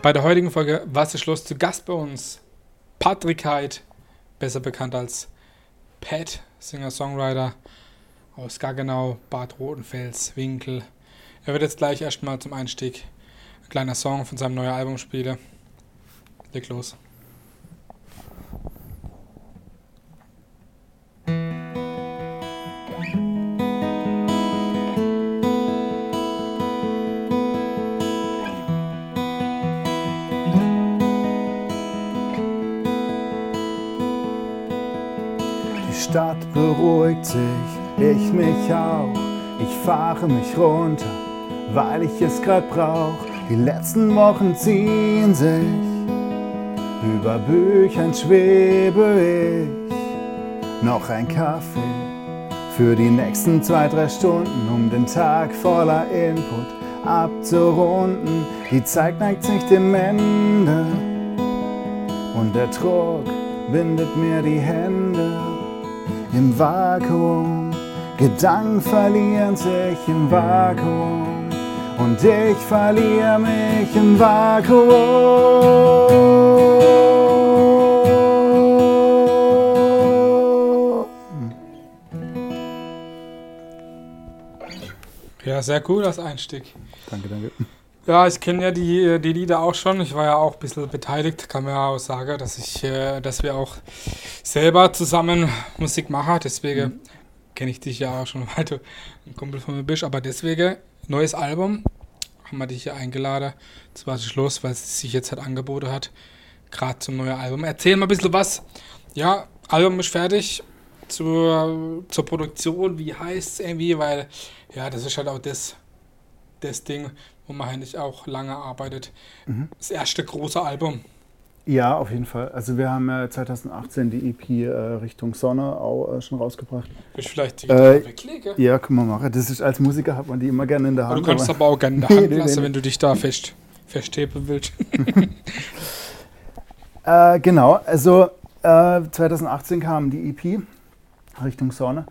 Bei der heutigen Folge Was ist los? Zu Gast bei uns Patrick Heid, besser bekannt als Pat, Singer-Songwriter aus Gaggenau, Bad Rotenfels, Winkel. Er wird jetzt gleich erstmal zum Einstieg ein kleiner Song von seinem neuen Album spielen. Leg los. Stadt beruhigt sich, ich mich auch. Ich fahre mich runter, weil ich es grad brauch. Die letzten Wochen ziehen sich, über Büchern schwebe ich. Noch ein Kaffee für die nächsten zwei, drei Stunden, um den Tag voller Input abzurunden. Die Zeit neigt sich dem Ende und der Druck bindet mir die Hände im Vakuum. Gedanken verlieren sich im Vakuum und ich verliere mich im Vakuum. Ja, sehr cool, das Einstieg. Danke, danke. Ja, ich kenne ja die, die Lieder auch schon. Ich war ja auch ein bisschen beteiligt, kann man ja auch sagen, dass ich, äh, dass wir auch selber zusammen Musik machen. Deswegen Mhm. kenne ich dich ja auch schon, weil du ein Kumpel von mir bist. Aber deswegen, neues Album, haben wir dich ja eingeladen. Jetzt war es Schluss, weil es sich jetzt halt angeboten hat. Gerade zum neuen Album. Erzähl mal ein bisschen was. Ja, Album ist fertig. Zur, zur Produktion, wie heißt es irgendwie, weil ja, das ist halt auch das, das Ding, wo man eigentlich auch lange arbeitet. Mhm. Das erste große Album. Ja, auf jeden Fall. Also wir haben ja 2018 die EP äh, Richtung Sonne auch äh, schon rausgebracht. Ich vielleicht die Äh, weglegen? Ja, kann man machen. Das ist als Musiker hat man die immer gerne in der Aber Hand. du kannst aber- aber auch gerne in der Hand lassen, nee. wenn du dich da fest, festheben willst. Äh, genau, also äh, 2018 kam die EP Richtung Sonne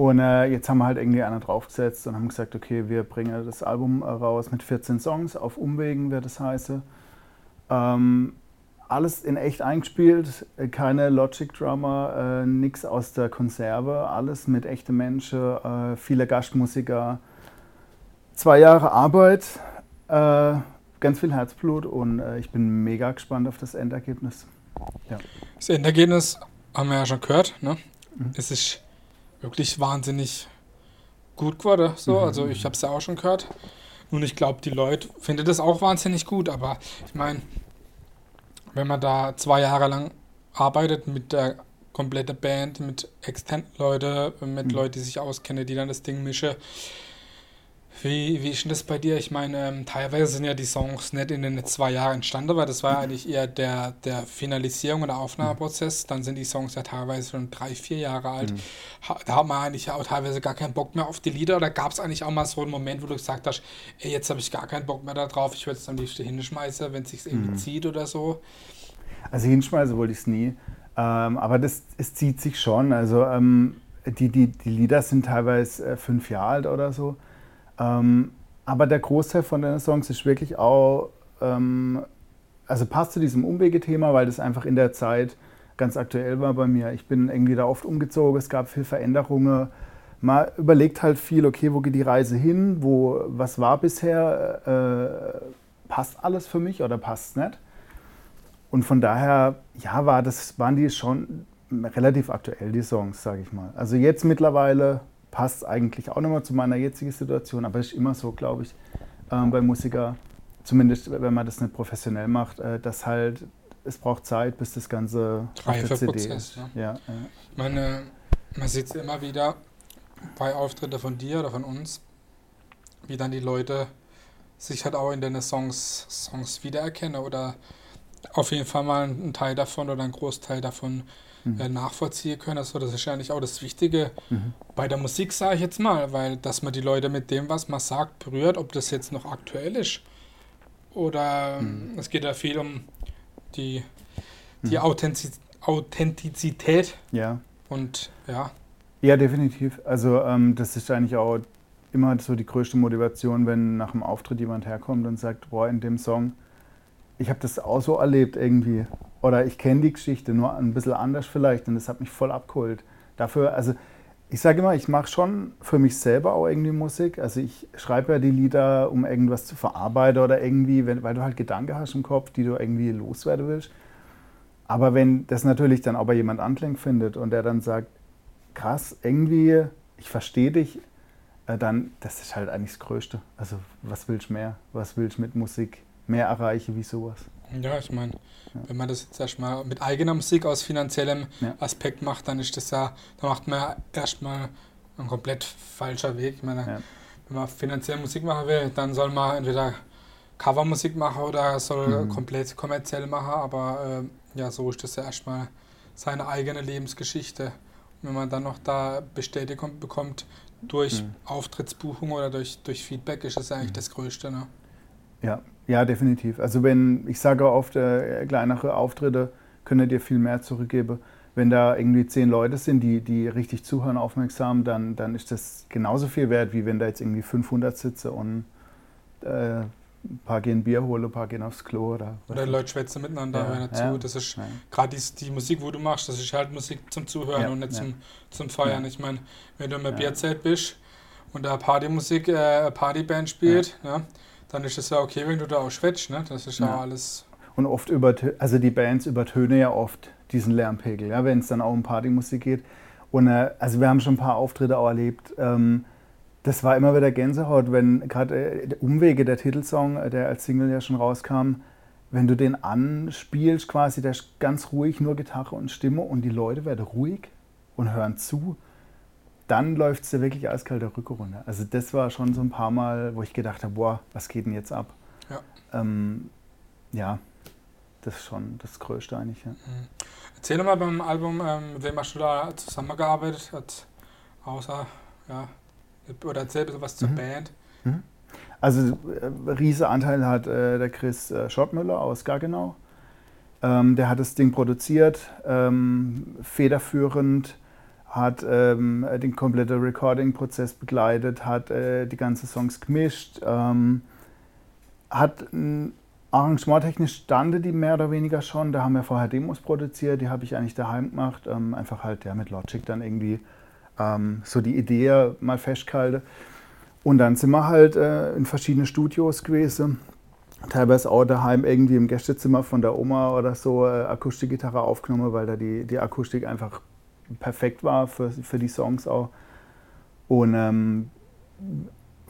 und äh, jetzt haben wir halt irgendwie einer draufgesetzt und haben gesagt, okay, wir bringen das Album äh, raus mit 14 Songs, auf Umwegen wird das heiße. Ähm, alles in echt eingespielt, äh, keine Logic Drummer, äh, nichts aus der Konserve, alles mit echten Menschen, äh, viele Gastmusiker, zwei Jahre Arbeit, äh, ganz viel Herzblut und äh, ich bin mega gespannt auf das Endergebnis. Das Endergebnis haben wir ja schon gehört. Ne? Mhm. Es ist wirklich wahnsinnig gut geworden. So. Mhm. Also ich habe es ja auch schon gehört. Und ich glaube, die Leute finden das auch wahnsinnig gut. Aber ich meine, wenn man da zwei Jahre lang arbeitet mit der kompletten Band, mit externen Leuten, mit Mhm. Leuten, die sich auskennen, die dann das Ding mischen. Wie, wie ist denn das bei dir? Ich meine, ähm, teilweise sind ja die Songs nicht in den zwei Jahren entstanden, weil das war ja eigentlich eher der, der Finalisierung und der Aufnahmeprozess. Dann sind die Songs ja teilweise schon drei, vier Jahre alt. Ha, da hat man eigentlich auch teilweise gar keinen Bock mehr auf die Lieder. Oder gab es eigentlich auch mal so einen Moment, wo du gesagt hast, ey, jetzt habe ich gar keinen Bock mehr darauf, ich würde es am liebsten hinschmeißen, wenn es sich irgendwie Mhm. zieht oder so. Also hinschmeißen wollte ich es nie. Ähm, aber das, es zieht sich schon. Also ähm, die, die, die Lieder sind teilweise äh, fünf Jahre alt oder so. Ähm, aber der Großteil von den Songs ist wirklich auch, ähm, also passt zu diesem Umwegethema, weil das einfach in der Zeit ganz aktuell war bei mir. Ich bin irgendwie da oft umgezogen, es gab viel Veränderungen. Man überlegt halt viel, okay, wo geht die Reise hin? Wo, was war bisher? Äh, passt alles für mich oder passt es nicht? Und von daher, ja, war das, waren die schon relativ aktuell, die Songs, sage ich mal. Also jetzt mittlerweile passt eigentlich auch nochmal zu meiner jetzigen Situation, aber es ist immer so, glaube ich, ähm, bei Musiker, zumindest wenn man das nicht professionell macht, äh, dass halt, es braucht Zeit, bis das Ganze auf der CD Reifeprozess, ist. ja. Ja, ja. Meine, man sieht es immer wieder bei Auftritten von dir oder von uns, wie dann die Leute sich halt auch in deine Songs, Songs wiedererkennen oder auf jeden Fall mal einen Teil davon oder einen Großteil davon Mhm. äh, nachvollziehen können. Das ist ja eigentlich auch das Wichtige Mhm. bei der Musik, sage ich jetzt mal, weil dass man die Leute mit dem, was man sagt, berührt, ob das jetzt noch aktuell ist oder Mhm. es geht ja viel um die, die Mhm. Authentiz Authentizität ja. und ja, Ja, definitiv. Also ähm, das ist eigentlich auch immer so die größte Motivation, wenn nach dem Auftritt jemand herkommt und sagt, boah, in dem Song ich habe das auch so erlebt irgendwie. Oder ich kenne die Geschichte, nur ein bisschen anders vielleicht. Und das hat mich voll abgeholt. Dafür, also ich sage immer, ich mache schon für mich selber auch irgendwie Musik. Also ich schreibe ja die Lieder, um irgendwas zu verarbeiten oder irgendwie, wenn, weil du halt Gedanken hast im Kopf, die du irgendwie loswerden willst. Aber wenn das natürlich dann aber jemand Anklang findet und der dann sagt, krass, irgendwie, ich verstehe dich, äh, dann, das ist halt eigentlich das Größte. Also was willst du mehr? Was willst du mit Musik mehr erreichen wie sowas? Ja, ich meine, ja. wenn man das jetzt erstmal mit eigener Musik aus finanziellem ja. Aspekt macht, dann ist das ja, da macht man erstmal ein komplett falscher Weg. Ich meine, ja. wenn man finanziell Musik machen will, dann soll man entweder Covermusik machen oder soll mhm. komplett kommerziell machen, aber äh, ja, so ist das ja erstmal seine eigene Lebensgeschichte. Und wenn man dann noch da Bestätigung bekommt durch mhm. Auftrittsbuchung oder durch, durch Feedback, ist das eigentlich mhm. das Größte. Ne? Ja, ja, definitiv. Also wenn, ich sage oft, äh, kleinere Auftritte können dir viel mehr zurückgeben. Wenn da irgendwie zehn Leute sind, die, die richtig zuhören, aufmerksam, dann, dann ist das genauso viel wert, wie wenn da jetzt irgendwie 500 sitze und äh, ein paar gehen Bier holen, ein paar gehen aufs Klo. Oder, oder Leute schwätzen miteinander, ja, hören dazu. Ja, das ist ja. gerade die, die, Musik, wo du machst, das ist halt Musik zum Zuhören und nicht zum, zum Feiern. Ich meine, wenn du im Bierzelt bist und da Partymusik, äh, Partyband spielt, ja dann ist es ja okay, wenn du da auch schwätzt, ne? Das ist ja, ja alles. Und oft über, also die Bands übertönen ja oft diesen Lärmpegel, ja, wenn es dann auch um Partymusik geht. Und äh, also wir haben schon ein paar Auftritte auch erlebt. Ähm, das war immer wieder Gänsehaut, wenn gerade äh, Umwege, der Titelsong, äh, der als Single ja schon rauskam, wenn du den anspielst, quasi, der ist ganz ruhig, nur Gitarre und Stimme und die Leute werden ruhig und hören zu dann läuft es dir wirklich eiskalt der Rücke runter. Also das war schon so ein paar Mal, wo ich gedacht habe, boah, was geht denn jetzt ab? Ja, ähm, ja das ist schon das Größte eigentlich. Ja. Mhm. Erzähl doch mal beim Album, ähm, mit wem hast du da zusammengearbeitet? Hat, außer, ja, oder erzähl ein bisschen was zur mhm. Band. Mhm. Also äh, riese Anteil hat äh, der Chris äh, Schottmüller aus Gaggenau. Ähm, der hat das Ding produziert, ähm, federführend hat ähm, den kompletten Recording-Prozess begleitet, hat äh, die ganzen Songs gemischt, ähm, hat arrangementtechnisch stande die mehr oder weniger schon. Da haben wir vorher Demos produziert, die habe ich eigentlich daheim gemacht, ähm, einfach halt ja, mit Logic dann irgendwie ähm, so die Idee mal festgehalten. Und dann sind wir halt äh, in verschiedene Studios gewesen. Teilweise auch daheim irgendwie im Gästezimmer von der Oma oder so äh, Akustikgitarre aufgenommen, weil da die, die Akustik einfach perfekt war für, für die Songs auch. Und, ähm,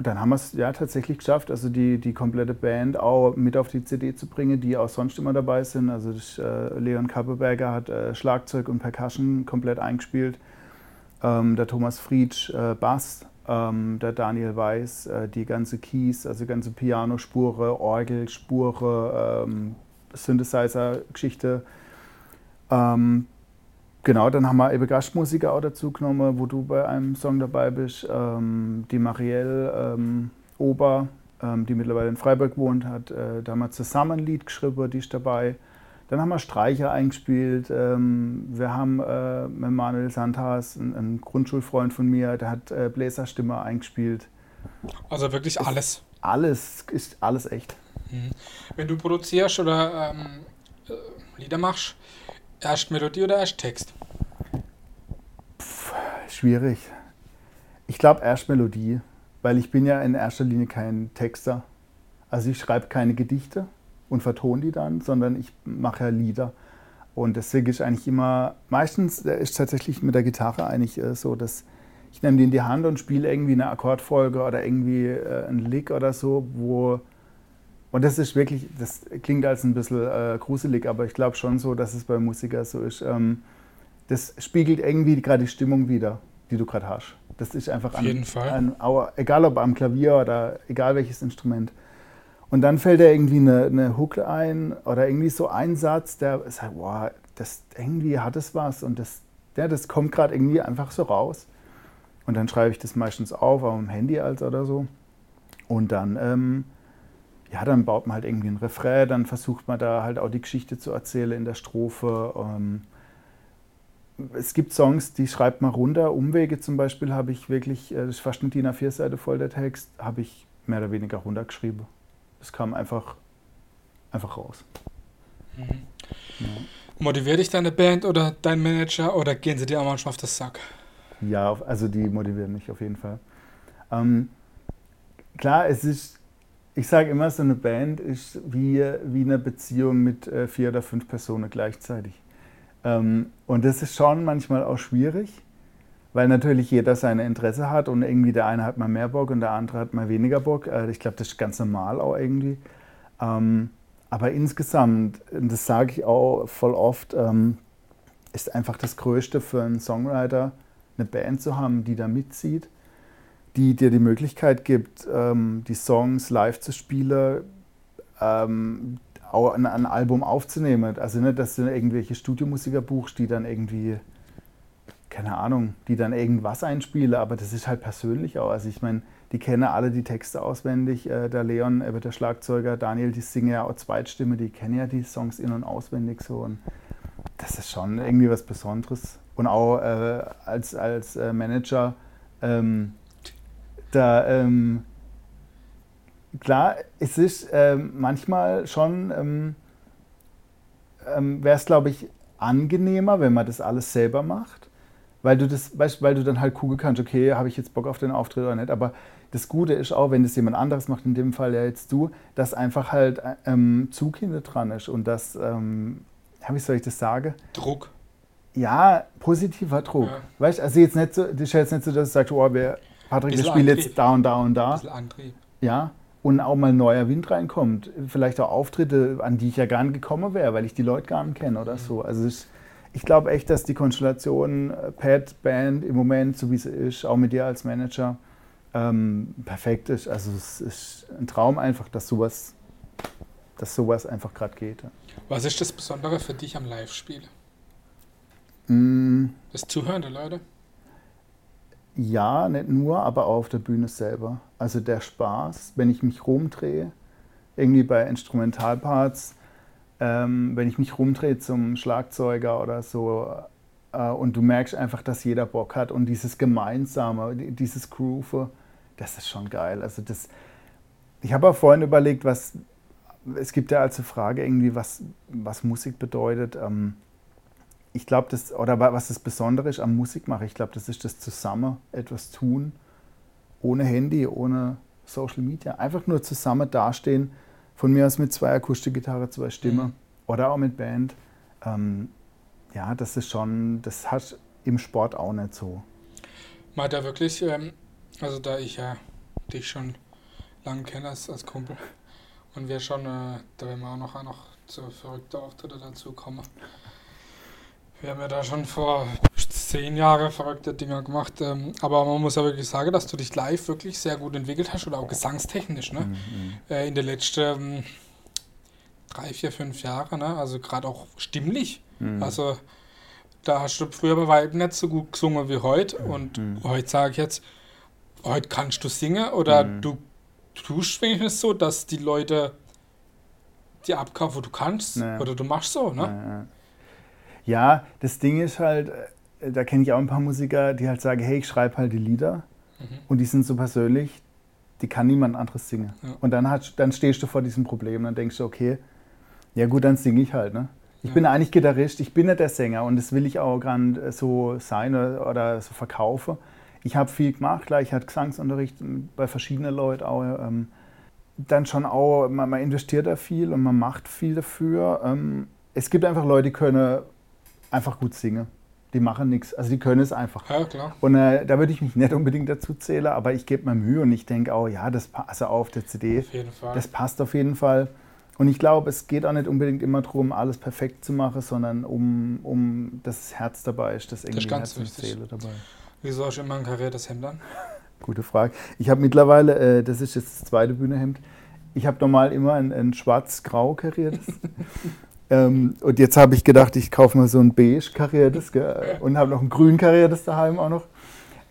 dann haben wir es ja tatsächlich geschafft, also die, die komplette Band auch mit auf die CD zu bringen, die auch sonst immer dabei sind. Also das, äh, Leon Kappeberger hat äh, Schlagzeug und Percussion komplett eingespielt. Ähm, der Thomas Friedsch äh, Bass, ähm, der Daniel Weiß, äh, die ganze Keys, also ganze Pianospure, Orgelspure, ähm, Synthesizer-Geschichte. Ähm, Genau, dann haben wir eben Gastmusiker auch dazu genommen, wo du bei einem Song dabei bist. Ähm, die Marielle ähm, Ober, ähm, die mittlerweile in Freiburg wohnt, hat äh, da haben wir zusammen ein Lied geschrieben, die ist dabei. Dann haben wir Streicher eingespielt. Ähm, wir haben äh, mit Manuel Sandhaas, ein, ein, Grundschulfreund von mir, der hat äh, Bläserstimme eingespielt. Also wirklich alles. Alles, ist alles echt. Mhm. Wenn du produzierst oder ähm, äh, Lieder machst, Erst Melodie oder erst Text? Pff, schwierig. Ich glaube erst Melodie, weil ich bin ja in erster Linie kein Texter. Also ich schreibe keine Gedichte und vertone die dann, sondern ich mache ja Lieder. Und deswegen ist eigentlich immer, meistens ist tatsächlich mit der Gitarre eigentlich äh, so, dass ich nehme die in die Hand und spiele irgendwie eine Akkordfolge oder irgendwie äh, einen Lick oder so, wo und das ist wirklich, das klingt als ein bisschen äh, gruselig, aber ich glaube schon so, dass es bei Musikern so ist. Ähm, das spiegelt irgendwie gerade die Stimmung wieder, die du gerade hast. Das ist einfach Auf jeden an, Fall. An, egal ob am Klavier oder egal welches Instrument. Und dann fällt dir irgendwie eine, eine Hook ein oder irgendwie so ein Satz, der sagt, wow, das irgendwie hat es was und das, ja, das kommt gerade irgendwie einfach so raus. Und dann schreibe ich das meistens auf, auf dem Handy als oder so. Und dann ähm, ja, dann baut man halt irgendwie ein Refrain, dann versucht man da halt auch die Geschichte zu erzählen in der Strophe. Ähm, es gibt Songs, die schreibt man runter. Umwege zum Beispiel habe ich wirklich, äh, das ist fast eine DIN A4-Seite voll der Text, habe ich mehr oder weniger runtergeschrieben. Es kam einfach einfach raus. Mhm. Ja. Motiviert dich deine Band oder dein Manager oder gehen sie dir auch manchmal auf das Sack? Ja, also die motivieren mich auf jeden Fall. Ähm, klar, es ist, ich sage immer, so eine Band ist wie, wie eine Beziehung mit äh, vier oder fünf Personen gleichzeitig. Ähm, und das ist schon manchmal auch schwierig, weil natürlich jeder seine Interesse hat und irgendwie der eine hat mal mehr Bock und der andere hat mal weniger Bock. Äh, ich glaube, das ist ganz normal auch irgendwie. Ähm, aber insgesamt, das sage ich auch voll oft, ähm, ist einfach das Größte für einen Songwriter, eine Band zu haben, die da mitzieht, die dir die Möglichkeit gibt, ähm, die Songs live zu spielen, ähm, auch ein, ein, Album aufzunehmen. Also nicht, dass du irgendwelche Studiomusiker buchst, die dann irgendwie, keine Ahnung, die dann irgendwas einspielen, aber das ist halt persönlich auch. Also ich meine, die kennen alle die Texte auswendig. Äh, der Leon, äh, der Schlagzeuger, Daniel, die singen ja auch Zweitstimme, die kennen ja die Songs in- und auswendig so. Und das ist schon irgendwie was Besonderes. Und auch äh, als, als äh, Manager, ähm, da, ähm, klar, es ist ähm, manchmal schon, ähm, ähm, wäre es glaube ich angenehmer, wenn man das alles selber macht, weil du das, weißt, weil du dann halt kugel kannst, okay, habe ich jetzt Bock auf den Auftritt oder nicht, aber das Gute ist auch, wenn das jemand anderes macht, in dem Fall ja jetzt du, dass einfach halt ähm, Zug hinter dran ist und dass, ähm, wie soll ich das sagen? Druck. Ja, positiver Druck. Ja. Weißt also jetzt nicht so, das ist jetzt nicht so, dass du sagst, oh, wir, Patrick, wir spielen jetzt da und da und da. Ein bisschen Antrieb. Ja, und auch mal neuer Wind reinkommt. Vielleicht auch Auftritte, an die ich ja gar nicht gekommen wäre, weil ich die Leute gar nicht kenne oder mhm. so. Also ich, ich glaube echt, dass die Konstellation äh, Pad, Band im Moment, so wie sie ist, auch mit dir als Manager, ähm, perfekt ist. Also es ist ein Traum einfach, dass sowas, dass sowas einfach gerade geht. Was ist das Besondere für dich am Live-Spiel? Mm. Das Zuhören der Leute? Ja, nicht nur, aber auch auf der Bühne selber. Also der Spaß, wenn ich mich rumdrehe, irgendwie bei Instrumentalparts, ähm, wenn ich mich rumdrehe zum Schlagzeuger oder so äh, und du merkst einfach, dass jeder Bock hat und dieses Gemeinsame, dieses Groove, das ist schon geil. Also das, ich habe auch vorhin überlegt, was, es gibt ja als Frage irgendwie, was, was Musik bedeutet. Ähm, ich glaube, das, oder was das Besondere ist am Musikmachen, ich glaube, das ist das Zusammen etwas tun, ohne Handy, ohne Social Media. Einfach nur zusammen dastehen, von mir aus mit zwei Akustikgitarre, zwei Stimmen mhm. oder auch mit Band. Ähm, ja, das ist schon, das hat im Sport auch nicht so. Hat ja wirklich, ähm, also da ich ja dich schon lange kenne als, als Kumpel und wir schon, äh, da werden wir auch noch, auch noch zu verrückten Auftritte dazu kommen. Wir haben ja da schon vor zehn Jahren verrückte Dinger gemacht. Ähm, aber man muss ja wirklich sagen, dass du dich live wirklich sehr gut entwickelt hast oder auch gesangstechnisch. Ne? Mhm. mhm. Äh, in den letzten ähm, drei, vier, fünf Jahren. Ne? Also gerade auch stimmlich. Mhm. Also da hast du früher bei Weitem nicht so gut gesungen wie heute. Und mhm. heute sage ich jetzt, heute kannst du singen oder mhm. du tust wenigstens so, dass die Leute dir abkaufen, wo du kannst. Naja. Oder du machst so. Ne? Naja. Ja, das Ding ist halt, äh, da kenne ich auch ein paar Musiker, die halt sagen, hey, ich schreibe halt die Lieder mhm. und die sind so persönlich, die kann niemand anderes singen. Ja. Und dann, hat, dann stehst du vor diesem Problem, dann denkst du, okay, ja gut, dann singe ich halt. Ne? Ich ja. bin eigentlich Gitarrist, ich bin nicht der Sänger und das will ich auch gerade so sein oder, oder so verkaufen. Ich habe viel gemacht, klar, ich hatte Gesangsunterricht bei verschiedenen Leuten auch. Ähm, dann schon auch, man, man, investiert da viel und man macht viel dafür. Ähm, es gibt einfach Leute, die können einfach gut singen. Die machen nichts, also die können es einfach. Ja, klar. Und äh, da würde ich mich nicht unbedingt dazu zählen, aber ich gebe mir Mühe und ich denke auch, ja, das passt also auf der CD. Auf jeden Fall. Das passt auf jeden Fall. Und ich glaube, es geht auch nicht unbedingt immer darum, alles perfekt zu machen, sondern um, um das Herz dabei ist, das irgendwie das Herz und Seele dabei. Wieso hast du immer ein kariertes Hemd an? Gute Frage. Ich habe mittlerweile, äh, das ist jetzt das zweite Bühnehemd, ich habe normal immer ein, ein schwarz-grau kariertes. Ähm, und jetzt habe ich gedacht, ich kaufe mal so ein beige kariertes und habe noch ein grün kariertes daheim auch noch.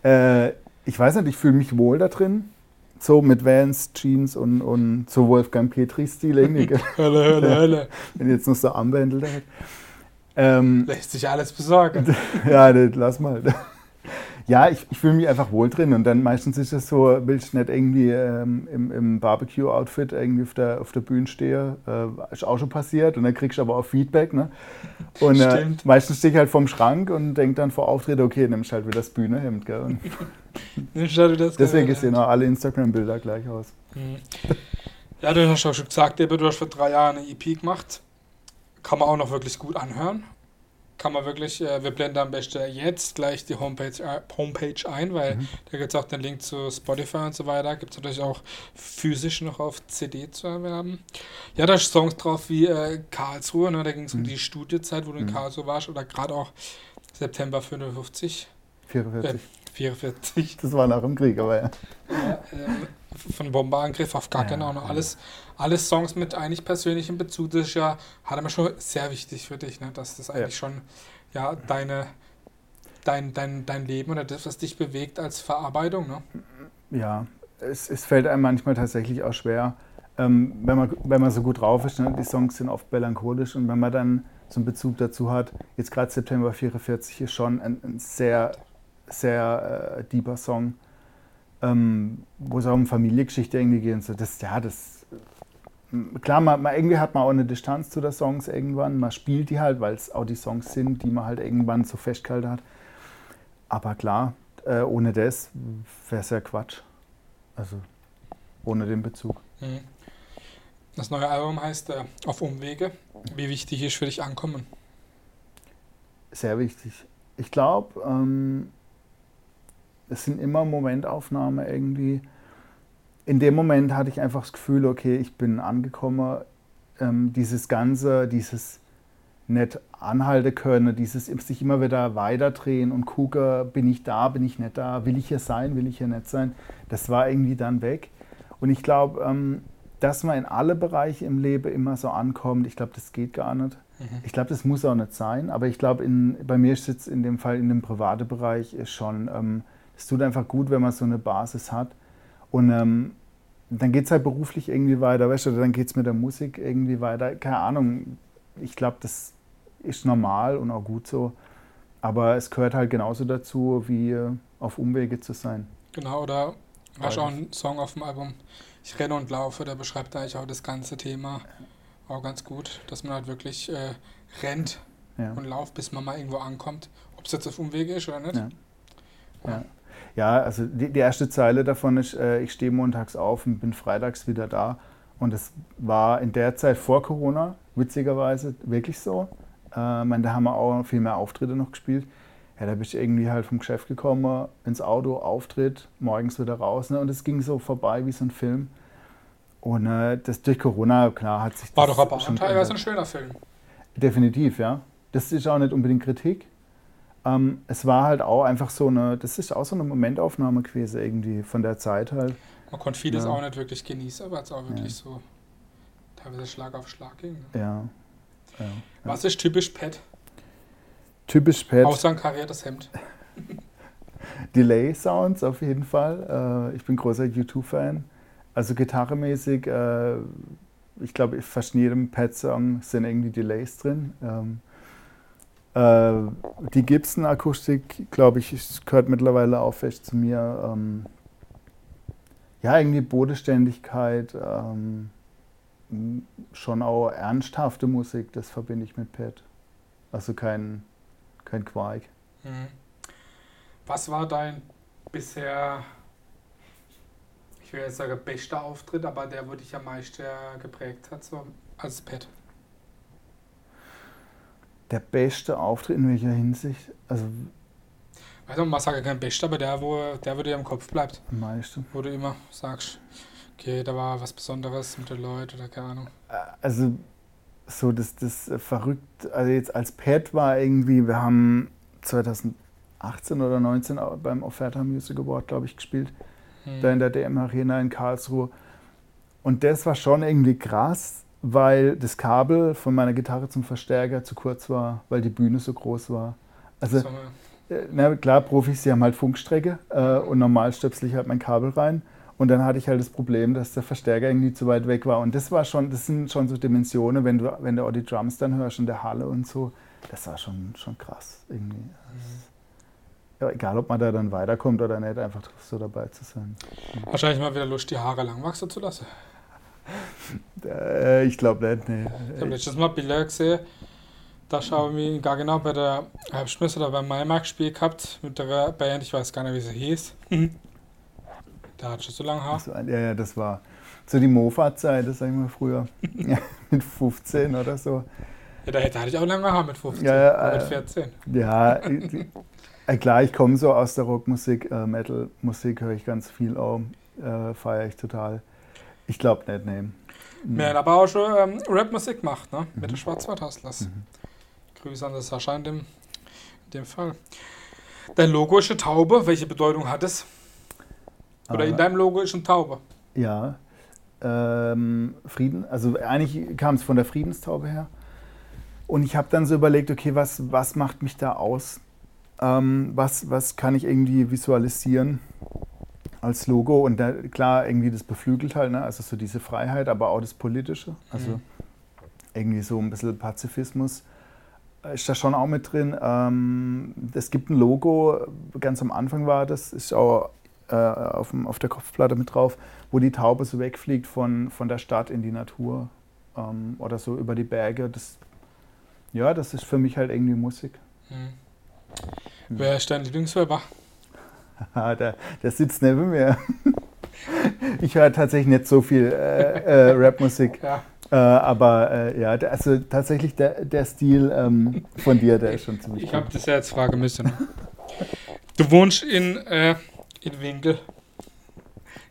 Äh, ich weiß nicht, ich fühle mich wohl da drin. So mit Vans, Jeans und, und so Wolfgang Petri-Stil irgendwie. hölle, hölle, hölle. Wenn jetzt noch so Armbändel da hat. Ähm, Lässt sich alles besorgen. ja, lass mal. Ja, ich, ich fühle mich einfach wohl drin und dann meistens ist es so, will ich nicht irgendwie ähm, im, im Barbecue-Outfit irgendwie auf der, auf der Bühne stehe. Äh, ist auch schon passiert und dann kriegst du aber auch Feedback. Ne? Und äh, meistens stehe ich halt vorm Schrank und denke dann vor Auftritt, okay, nimmst halt wieder das Bühnehemd. Gell? Und halt das deswegen sehen auch alle Instagram-Bilder gleich aus. Mhm. Ja, du hast auch schon gesagt, du hast vor drei Jahren eine EP gemacht. Kann man auch noch wirklich gut anhören kann man wirklich, äh, wir blenden am besten jetzt gleich die Homepage, äh, Homepage ein, weil mhm. da gibt es auch den Link zu Spotify und so weiter. Gibt es natürlich auch physisch noch auf CD zu erwerben. Ja, da sind Songs drauf wie äh, Karlsruhe, ne? da ging es mhm. um die Studiezeit, wo du in mhm. Karlsruhe warst, oder gerade auch September 55. 44. Äh, 44. Das war nach dem Krieg, aber ja. ja ähm, von Bomberangriff auf gar ja, genau. Ja. Alles, alles Songs mit eigentlich persönlichem Bezug. Das ist ja, hat er mir schon sehr wichtig für dich, ne? dass das eigentlich ja. schon ja, deine, dein, dein, dein Leben oder das, was dich bewegt als Verarbeitung. Ne? Ja, es, es fällt einem manchmal tatsächlich auch schwer, ähm, wenn, man, wenn man so gut drauf ist. Ne? Die Songs sind oft melancholisch und wenn man dann so einen Bezug dazu hat, jetzt gerade September 44 ist schon ein, ein sehr, sehr äh, deeper Song ähm, wo es auch um Familiengeschichte irgendwie geht. Und so. Das, ja, das, klar, man, man, irgendwie hat man auch eine Distanz zu den Songs irgendwann. Man spielt die halt, weil es auch die Songs sind, die man halt irgendwann so festgehalten hat. Aber klar, äh, ohne das wäre es ja Quatsch. Also ohne den Bezug. Mhm. Das neue Album heißt äh, Auf Umwege. Wie wichtig ist für dich Ankommen? Sehr wichtig. Ich glaube, ähm, es sind immer Momentaufnahmen irgendwie. In dem Moment hatte ich einfach das Gefühl, okay, ich bin angekommen. Ähm, dieses Ganze, dieses nicht anhalten können, dieses sich immer wieder weiterdrehen und gucken, bin ich da, bin ich nicht da, will ich hier sein, will ich hier nicht sein, das war irgendwie dann weg. Und ich glaube, ähm, dass man in alle Bereiche im Leben immer so ankommt, ich glaube, das geht gar nicht. Mhm. Ich glaube, das muss auch nicht sein, aber ich glaube, bei mir ist es in dem Fall in dem privaten Bereich schon ähm, es tut einfach gut, wenn man so eine Basis hat. Und ähm, dann geht es halt beruflich irgendwie weiter, weißt du, dann geht es mit der Musik irgendwie weiter. Keine Ahnung, ich glaube, das ist normal und auch gut so. Aber es gehört halt genauso dazu, wie äh, auf Umwege zu sein. Genau, oder du auch einen Song auf dem Album, Ich renne und laufe, der beschreibt eigentlich auch das ganze Thema auch ganz gut, dass man halt wirklich äh, rennt ja. und lauft, bis man mal irgendwo ankommt. Ob es jetzt auf Umwege ist oder nicht. Ja. ja. Ja, also die, die erste Zeile davon ist, äh, ich stehe montags auf und bin freitags wieder da. Und es war in der Zeit vor Corona, witzigerweise, wirklich so. Äh, meine, da haben wir auch viel mehr Auftritte noch gespielt. Ja, da bin ich irgendwie halt vom Geschäft gekommen, ins Auto, Auftritt, morgens wieder raus. Ne? Und es ging so vorbei wie so ein Film. Und äh, das durch Corona, klar, hat sich War das doch aber schon teilweise ein schöner Film. Definitiv, ja. Das ist auch nicht unbedingt Kritik. Ähm, es war halt auch einfach so eine, das ist auch so eine Momentaufnahme gewesen irgendwie von der Zeit halt. Man konnte vieles ja. auch nicht wirklich genießen, aber es auch wirklich ja. so teilweise Schlag auf Schlag ging. Ne? Ja. ja. Was ist typisch Pet? Typisch Pet. Außer ein kariertes Hemd. Delay Sounds auf jeden Fall. Äh, ich bin großer U2-Fan. Also gitarremäßig, äh, ich glaube, fast in jedem Pet-Song sind irgendwie Delays drin. Ähm, äh, die Gibson-Akustik, glaube ich, gehört mittlerweile auch fest zu mir. Ähm, ja, irgendwie Bodenständigkeit, ähm, schon auch ernsthafte Musik, das verbinde ich mit Pat. Also kein, kein Quark. Mhm. Was war dein bisher, ich will jetzt sagen, bester Auftritt, aber der, wo dich am meisten geprägt hat, so als Pat? Der beste Auftritt in welcher Hinsicht? Also also man sagt ja kein Bester, aber der, wo der, wo dir im Kopf bleibt. Am meisten. Wo du immer sagst, okay, da war was Besonderes mit den Leuten oder keine Ahnung. Äh, also so das, das verrückt, also jetzt als Pad war irgendwie, wir haben 2018 oder 19 beim Offerta Music Award, glaube ich, gespielt. Hm. Da in der DM Arena in Karlsruhe. Und das war schon irgendwie krass, weil das Kabel von meiner Gitarre zum Verstärker zu kurz war, weil die Bühne so groß war. Also, äh, na, klar, Profis, die haben halt Funkstrecke äh, und normal stöpsel ich halt mein Kabel rein. Und dann hatte ich halt das Problem, dass der Verstärker irgendwie zu weit weg war. Und das war schon, das sind schon so Dimensionen, wenn du, wenn du auch die Drums dann hörst in der Halle und so, das war schon, schon krass irgendwie. Mhm. ja, egal ob man da dann weiterkommt oder nicht, einfach so dabei zu sein. Wahrscheinlich mal wieder Lust, die Haare lang wachsen zu lassen. Äh, ich glaube nicht, nee. Ich habe letztes Mal Bilder gesehen, da schaue ich mich gar genau bei der Herbstmesse oder beim Maimarkt-Spiel gehabt mit der Band, ich weiß gar nicht, wie sie hieß. da hat schon so lange Haar. So, ja, ja, das war so die Mofa-Zeit, das sag ich mal früher. ja, mit 15 oder so. Ja, da, hatte ich auch lange Haar mit 15, Ja, ja, oder mit äh, 14. Ja, äh, klar, ich komme so aus der Rockmusik, äh, Metal-Musik höre ich ganz viel auch, äh, feiere ich total. Ich glaube nicht, nee. Wir haben aber auch schon ähm, Rap-Musik gemacht, ne? Mit der Schwarzwald-Hustlers. Mhm. Grüße an das Sascha in dem, in dem Fall. Dein Logo ist eine Taube. Welche Bedeutung hat es? Oder in Äh, deinem Logo ist eine Taube. Ja, ähm, Frieden, also eigentlich kam es von der Friedenstaube her. Und ich habe dann so überlegt, okay, was, was macht mich da aus? Ähm, was, was kann ich irgendwie visualisieren als Logo? Und da, klar, irgendwie das beflügelt halt, ne? also so diese Freiheit, aber auch das Politische. Also Mhm. irgendwie so ein bisschen Pazifismus äh, ist da schon auch mit drin. Ähm, es gibt ein Logo, ganz am Anfang war das, ist auch äh, auf, dem, auf der Kopfplatte mit drauf, wo die Taube so wegfliegt von, von der Stadt in die Natur ähm, oder so über die Berge. Das, ja, das ist für mich halt irgendwie Musik. Mhm. Wer ist dein Lieblingsrapper? Der, der sitzt neben mir. Ich höre tatsächlich nicht so viel äh, äh, Rapmusik, Ja. äh, aber äh, ja, also tatsächlich der, der Stil ähm, von dir, der ist schon ziemlich Ich habe das ja jetzt fragen müssen. Du wohnst in, äh, in Winkel.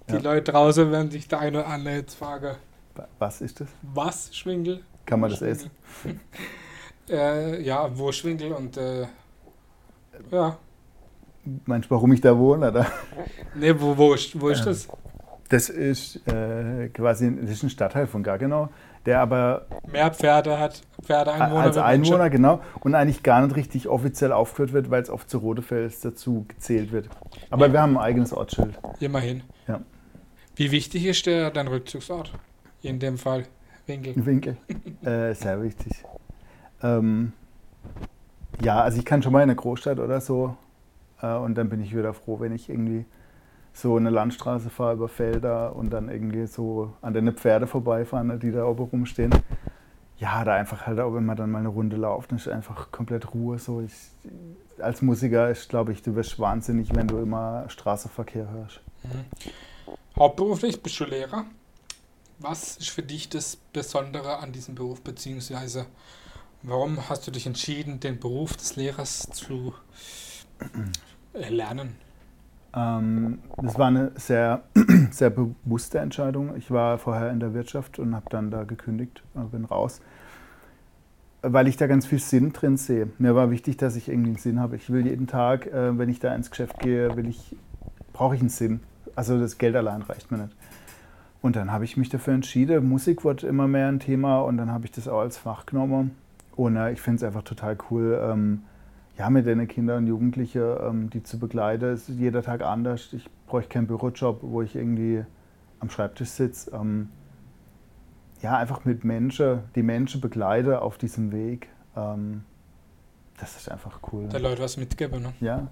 Die Ja. Leute draußen werden sich der eine oder andere jetzt fragen, Was ist das? was Schwinkel? Kann man das Schwinkel? essen? äh, ja, wo Schwinkel und ja. Meinst du, warum ich da wohne? Oder? Ne, wo, wo, ist, wo ist Ähm, das? Das ist äh, quasi das ist ein Stadtteil von Gaggenau, der aber Mehr Pferde hat, Pferdeeinwohner als Menschen. Einwohner, genau, und eigentlich gar nicht richtig offiziell aufgeführt wird, weil es oft zu Rodefels dazu gezählt wird. Aber Ja. wir haben ein eigenes Ortsschild. Immerhin. Ja. Wie wichtig ist der dein Rückzugsort? In dem Fall Winkel. Winkel. äh, sehr wichtig. Ähm, ja, also ich kann schon mal in eine Großstadt oder so und dann bin ich wieder froh, wenn ich irgendwie so eine Landstraße fahre über Felder und dann irgendwie so an den Pferde vorbeifahren, die da oben rumstehen. Ja, da einfach halt auch, wenn man dann mal eine Runde lauft, dann ist einfach komplett Ruhe. So. Ich, als Musiker ist, glaube ich, du wirst wahnsinnig, wenn du immer Straßenverkehr hörst. Mhm. Hauptberuflich bist du Lehrer. Was ist für dich das Besondere an diesem Beruf, beziehungsweise warum hast du dich entschieden, den Beruf des Lehrers zu erlernen? Ähm, das war eine sehr, sehr bewusste Entscheidung. Ich war vorher in der Wirtschaft und habe dann da gekündigt, äh, bin raus, weil ich da ganz viel Sinn drin sehe. Mir war wichtig, dass ich irgendwie einen Sinn habe. Ich will jeden Tag, äh, wenn ich da ins Geschäft gehe, will ich, brauche ich einen Sinn. Also das Geld allein reicht mir nicht. Und dann habe ich mich dafür entschieden. Musik wurde immer mehr ein Thema und dann habe ich das auch als Fach genommen. Und äh, ich finde es einfach total cool. Ähm, ja, mit den Kindern und Jugendlichen, ähm, die zu begleiten, ist jeder Tag anders. Ich bräuchte keinen Bürojob, wo ich irgendwie am Schreibtisch sitze. Ähm, ja, einfach mit Menschen, die Menschen begleite auf diesem Weg. Ähm, das ist einfach cool. Der Leute was mitgeben, ne? Ja,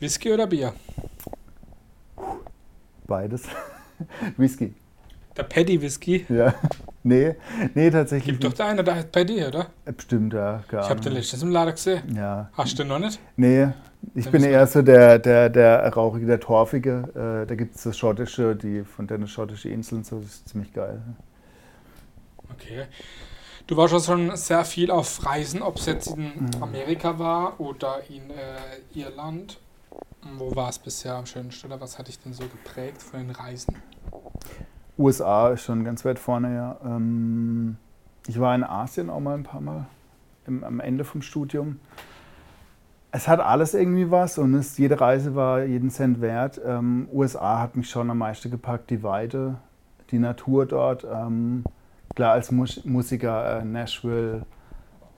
Whisky oder Bier? beides. Whisky. Der Paddy Whisky. Ja. Nee, nee, tatsächlich. Gibt doch der eine, der heißt Paddy, oder? nicht. Bestimmt, ja. Keine Ich habe den letztes im Laden gesehen. Ja. Hast du den noch nicht? Nee, ich bin eher so der, der, der Rauchige, der Torfige. Äh, da gibt es das Schottische, die von den schottischen Inseln, so das ist ziemlich geil. Okay. Du warst schon sehr viel auf Reisen, ob es jetzt in Mhm. Amerika war oder in äh, Irland. Wo war es bisher am schönsten oder was hat dich denn so geprägt von den Reisen? USA ist schon ganz weit vorne, ja. Ähm, ich war in Asien auch mal ein paar Mal im, am Ende vom Studium. Es hat alles irgendwie was und es, jede Reise war jeden Cent wert. Ähm, USA hat mich schon am meisten gepackt, die Weite, die Natur dort. Ähm, klar, als Mus Musiker äh, Nashville,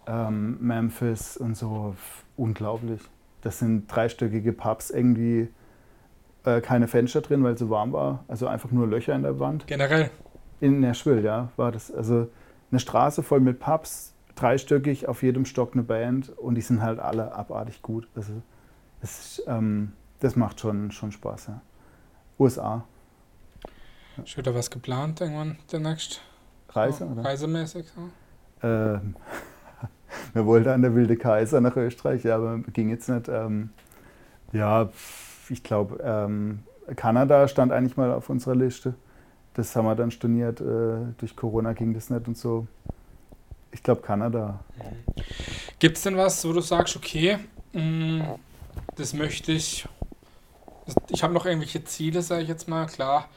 ähm, Memphis und so, unglaublich. Das sind dreistöckige Pubs, irgendwie äh, keine Fenster drin, weil es so warm war. Also einfach nur Löcher in der Wand. Generell. In Nashville, ja, war das. Also eine Straße voll mit Pubs, dreistöckig, auf jedem Stock eine Band und die sind halt alle abartig gut. Also Das, ähm, das macht schon, schon Spaß. Ja. USA. Ist wieder was geplant irgendwann demnächst? Reise? Oder? Reisemäßig? So? Ähm, wir wollten an der Wilde Kaiser nach Österreich, ja, aber ging jetzt nicht. Ähm, ja, ich glaube, ähm, Kanada stand eigentlich mal auf unserer Liste. Das haben wir dann storniert. Äh, durch Corona ging das nicht und so. Ich glaube, Kanada. Gibt es denn was, wo du sagst, okay, mh, mm, das möchte ich. Ich habe noch irgendwelche Ziele, sage ich jetzt mal. Klar,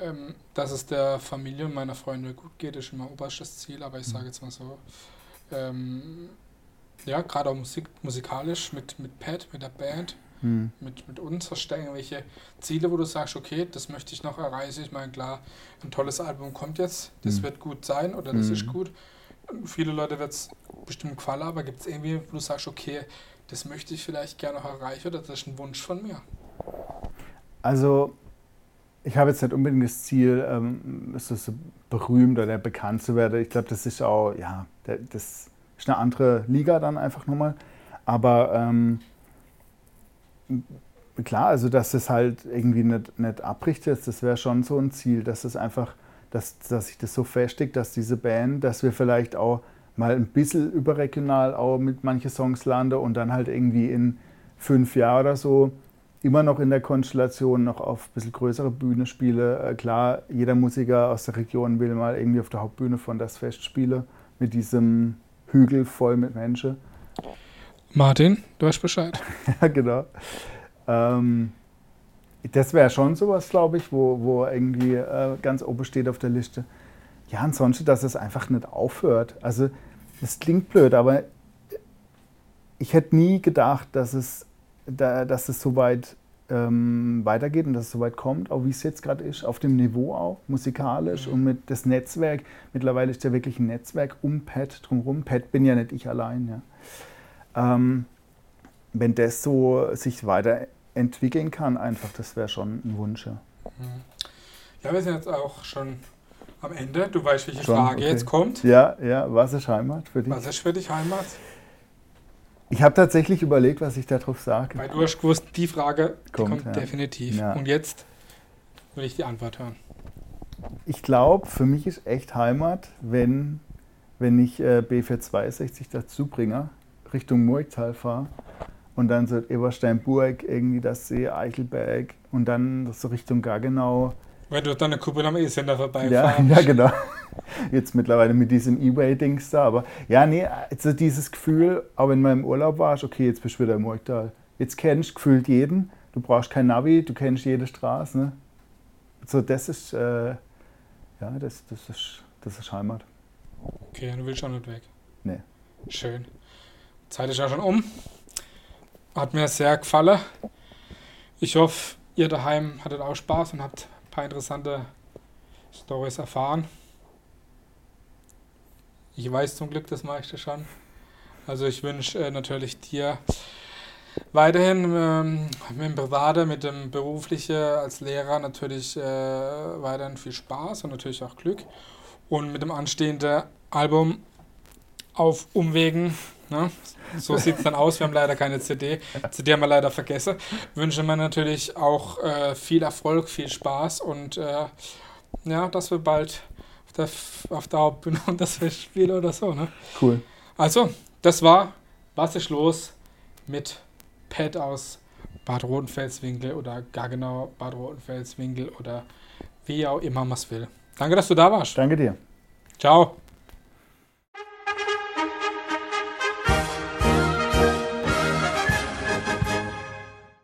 ähm, dass es der Familie und meiner Freunde gut geht, ist immer oberstes Ziel, aber ich sage jetzt mal so. Ähm, ja, gerade auch Musik, musikalisch mit, mit Pat, mit der Band hm. mit, mit uns? Hast du irgendwelche Ziele, wo du sagst, okay, das möchte ich noch erreichen? Ich meine, klar, ein tolles Album kommt jetzt, das hm. wird gut sein oder das hm. ist gut. Viele Leute wird es bestimmt gefallen, aber gibt es irgendwie, wo du sagst, okay, das möchte ich vielleicht gerne noch erreichen oder das ist ein Wunsch von mir? Also, ich habe jetzt nicht unbedingt das Ziel, ähm, so berühmt oder bekannt zu werden. Ich glaube, das ist auch, ja, das ist eine andere Liga dann einfach nochmal. Aber ähm, klar, also dass es halt irgendwie nicht, nicht abbricht jetzt, das wäre schon so ein Ziel, dass es einfach, dass, dass sich das so festigt, dass diese Band, dass wir vielleicht auch mal ein bisschen überregional auch mit manchen Songs landen und dann halt irgendwie in fünf Jahren oder so immer noch in der Konstellation noch auf ein bisschen größere Bühne spiele. Äh, klar, jeder Musiker aus der Region will mal irgendwie auf der Hauptbühne von das Fest spielen, mit diesem Hügel voll mit Menschen. Martin, du weißt Bescheid. ja, genau. Ähm, das wäre schon sowas, glaube ich, wo, wo irgendwie äh, ganz oben steht auf der Liste. Ja, ansonsten, dass es einfach nicht aufhört. Also, es klingt blöd, aber ich hätte nie gedacht, dass es, da, dass es so weit ähm, weitergeht und dass es so weit kommt, auch wie es jetzt gerade ist, auf dem Niveau auch, musikalisch mhm. und mit das Netzwerk. Mittlerweile ist ja wirklich ein Netzwerk um Pat drumherum. Pat bin ja nicht ich allein. Ja. Ähm, wenn das so sich weiterentwickeln kann, einfach, das wäre schon ein Wunsch. Ja. Mhm. ja, wir sind jetzt auch schon am Ende. Du weißt, welche schon? Frage okay. jetzt kommt. Ja, ja, was ist Heimat für dich? Was ist für dich Heimat? Ich habe tatsächlich überlegt, was ich darauf sage. Weil du hast gewusst, die Frage kommt, die kommt ja. definitiv. Ja. Und jetzt will ich die Antwort hören. Ich glaube, für mich ist echt Heimat, wenn, wenn ich äh, B462 dazu bringe Richtung Murgtal fahre und dann so Ebersteinburg, irgendwie das See, Eichelberg und dann so Richtung Gaggenau. Weil du dann eine Kuppel am E-Sender vorbeifahren. Ja, ja, genau. Jetzt mittlerweile mit diesem E-Way-Dings da. Aber ja, nee, also dieses Gefühl, wenn man im Urlaub warst, okay, jetzt bist du wieder im Murgtal. Jetzt kennst du gefühlt jeden. Du brauchst kein Navi, du kennst jede Straße. Ne? So, das ist, äh, ja, das, das, ist, das ist Heimat. Okay, du willst auch nicht weg. Nee. Schön. Zeit ist ja schon um. Hat mir sehr gefallen. Ich hoffe, ihr daheim hattet auch Spaß und habt ein paar interessante Stories erfahren. Ich weiß zum Glück das meiste schon. Also ich wünsche äh, natürlich dir weiterhin ähm, mit dem Private, mit dem Beruflichen als Lehrer natürlich äh, weiterhin viel Spaß und natürlich auch Glück. Und mit dem anstehenden Album auf Umwegen Ne? So sieht es dann aus. Wir haben leider keine CD. CD haben wir leider vergessen. Wünsche mir natürlich auch äh, viel Erfolg, viel Spaß und äh, ja, dass wir bald auf der, auf der Hauptbühne und das Festspiel oder so. Ne? Cool. Also, das war Was ist los mit Pat aus Bad Rotenfelswinkel oder gar genau Bad Rotenfelswinkel oder wie auch immer man es will. Danke, dass du da warst. Danke dir. Ciao.